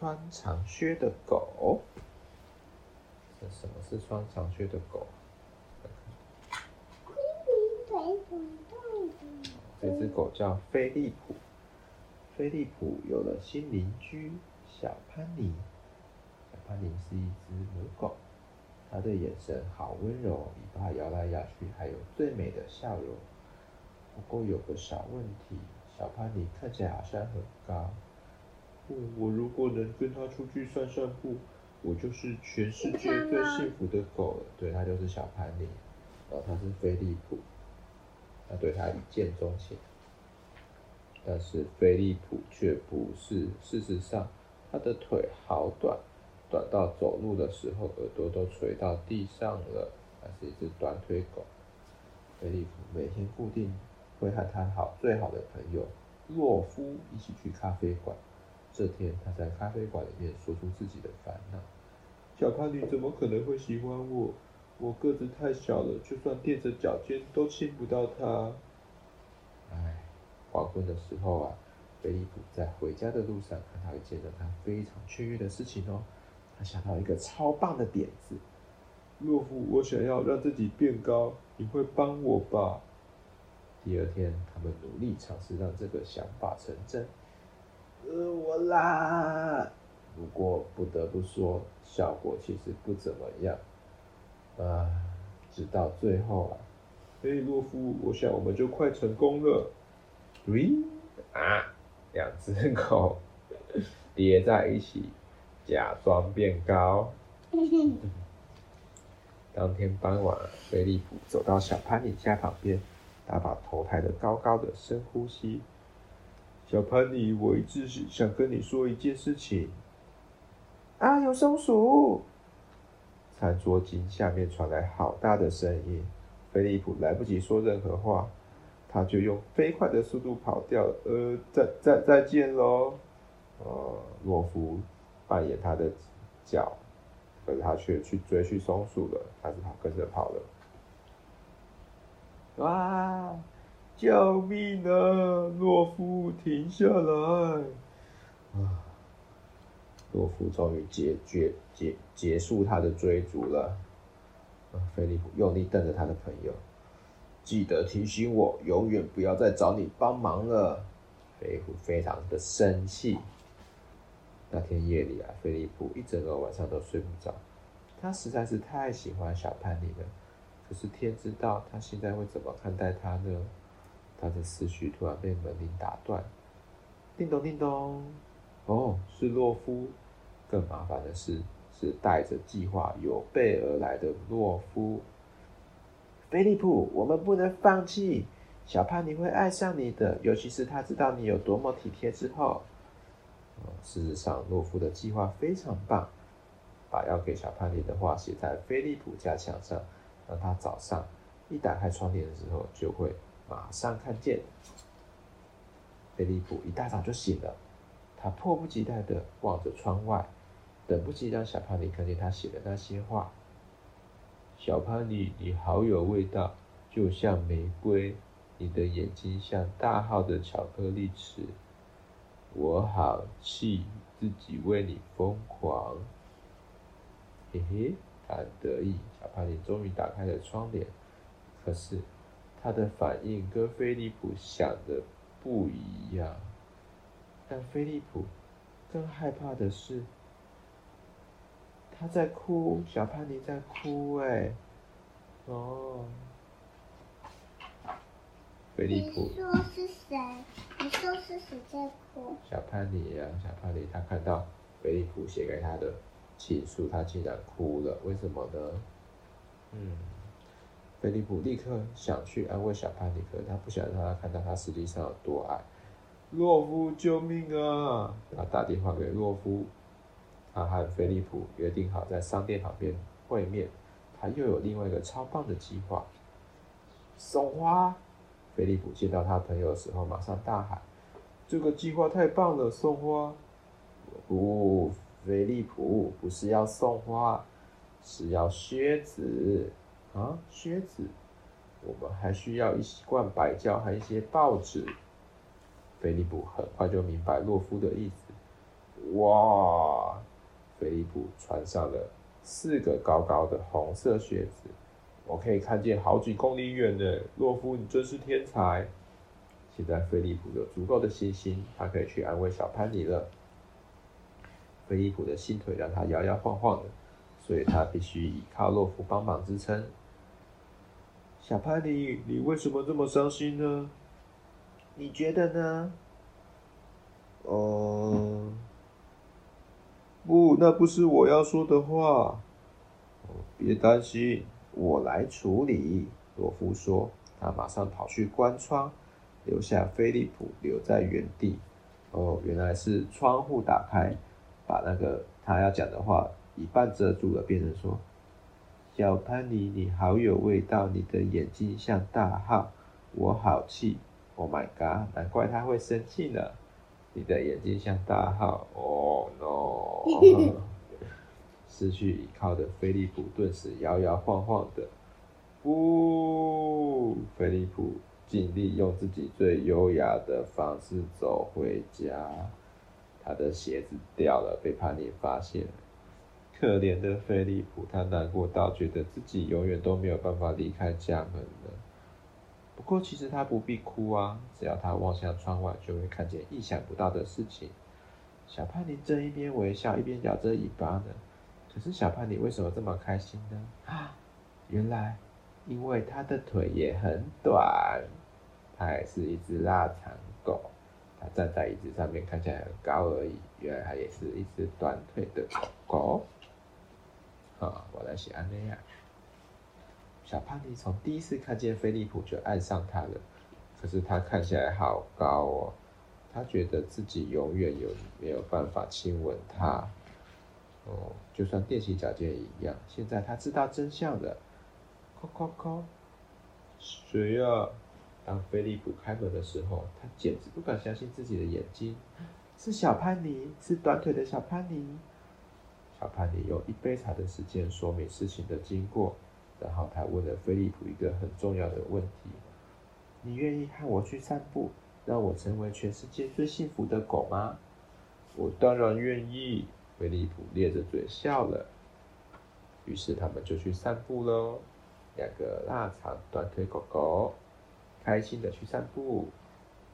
穿长靴的狗。这什么是穿长靴的狗？这只狗叫菲利普。菲利普有了新邻居小潘尼。小潘尼是一只母狗，它的眼神好温柔，尾巴摇来摇去，还有最美的笑容。不过有个小问题，小潘尼看起来好像很高。嗯，我如果能跟他出去散散步，我就是全世界最幸福的狗了。对，他就是小潘尼，然后它是飞利浦。他对他一见钟情，但是飞利浦却不是。事实上，他的腿好短，短到走路的时候耳朵都垂到地上了。他是一只短腿狗。飞利浦每天固定会和他好最好的朋友洛夫一起去咖啡馆。这天，他在咖啡馆里面说出自己的烦恼：“小潘妮怎么可能会喜欢我？”我个子太小了，就算垫着脚尖都亲不到它。哎，黄昏的时候啊，菲利普在回家的路上看到一件让他非常雀跃的事情哦。他想到一个超棒的点子。洛夫，我想要让自己变高，你会帮我吧？第二天，他们努力尝试让这个想法成真。呃，我啦。不过不得不说，效果其实不怎么样。啊，直到最后啊，嘿，洛夫，我想我们就快成功了。喂，啊，两只狗 叠在一起，假装变高。当天傍晚，菲利普走到小潘妮家旁边，他把头抬得高高的，深呼吸。小潘尼，我一直想跟你说一件事情。啊，有松鼠！餐桌巾下面传来好大的声音，菲利普来不及说任何话，他就用飞快的速度跑掉了。呃，再再再见喽！呃，洛夫扮演他的脚，可是他却去追去松鼠了，他是跑跟着跑了。哇！救命啊！洛夫，停下来！啊！洛夫终于结结结结束他的追逐了。啊菲利普用力瞪着他的朋友，记得提醒我，永远不要再找你帮忙了。菲利普非常的生气。那天夜里啊，菲利普一整个晚上都睡不着，他实在是太喜欢小潘妮了。可是天知道他现在会怎么看待他呢？他的思绪突然被门铃打断，叮咚叮咚。哦，是洛夫。更麻烦的是，是带着计划有备而来的洛夫。菲利普，我们不能放弃，小帕尼会爱上你的，尤其是他知道你有多么体贴之后。事实上，洛夫的计划非常棒，把要给小潘尼的话写在菲利普家墙上，让他早上一打开窗帘的时候就会马上看见。菲利普一大早就醒了。他迫不及待地望着窗外，等不及让小潘尼看见他写的那些话。小潘尼，你好有味道，就像玫瑰。你的眼睛像大号的巧克力匙。我好气自己为你疯狂。嘿嘿，他得意。小潘妮终于打开了窗帘，可是他的反应跟菲利普想的不一样。但菲利普更害怕的是，他在哭，小潘尼在哭，哎，哦，菲利普，你说是谁？你说是谁在哭？小潘尼呀，小潘尼，他看到菲利普写给他的情书，他竟然哭了，为什么呢？嗯，菲利普立刻想去安慰小潘尼克他不想让他看到他实际上有多爱。洛夫，救命啊！他打电话给洛夫，他和菲利普约定好在商店旁边会面。他又有另外一个超棒的计划。送花！菲利普见到他朋友的时候，马上大喊：“这个计划太棒了！送花！”不，菲利普不是要送花，是要靴子啊！靴子！我们还需要一罐白胶和一些报纸。菲利普很快就明白洛夫的意思。哇，菲利普穿上了四个高高的红色靴子，我可以看见好几公里远呢。洛夫，你真是天才！现在菲利普有足够的信心，他可以去安慰小潘尼了。菲利普的新腿让他摇摇晃晃的，所以他必须依靠洛夫帮忙支撑。小潘妮，你为什么这么伤心呢？你觉得呢？哦、嗯，不，那不是我要说的话。别担心，我来处理。罗夫说，他马上跑去关窗，留下菲利普留在原地。哦，原来是窗户打开。把那个他要讲的话一半遮住了，变成说：“小潘妮，你好有味道，你的眼睛像大号，我好气，Oh my god，难怪他会生气呢。你的眼睛像大号，Oh no！失去依靠的菲利普顿时摇摇晃晃的，不，菲利普尽力用自己最优雅的方式走回家。他的鞋子掉了，被潘尼发现了。可怜的菲利普，他难过到觉得自己永远都没有办法离开家门了。不过，其实他不必哭啊，只要他望向窗外，就会看见意想不到的事情。小潘妮正一边微笑，一边摇着尾巴呢。可是，小潘妮为什么这么开心呢？啊，原来因为他的腿也很短，他还是一只腊肠狗。他站在椅子上面，看起来很高而已。原来他也是一只短腿的狗。啊，我来写安内亚。小胖妮从第一次看见菲利普就爱上他了。可是他看起来好高哦，他觉得自己永远有没有办法亲吻他。哦，就算踮起脚尖也一样。现在他知道真相了。叩叩叩，谁呀？当菲利普开门的时候，他简直不敢相信自己的眼睛，是小潘尼，是短腿的小潘尼。他怕你用一杯茶的时间说明事情的经过，然后他问了菲利普一个很重要的问题：“你愿意和我去散步，让我成为全世界最幸福的狗吗？”“我当然愿意。”菲利普咧着嘴笑了。于是他们就去散步喽，两个腊肠短腿狗狗。开心的去散步，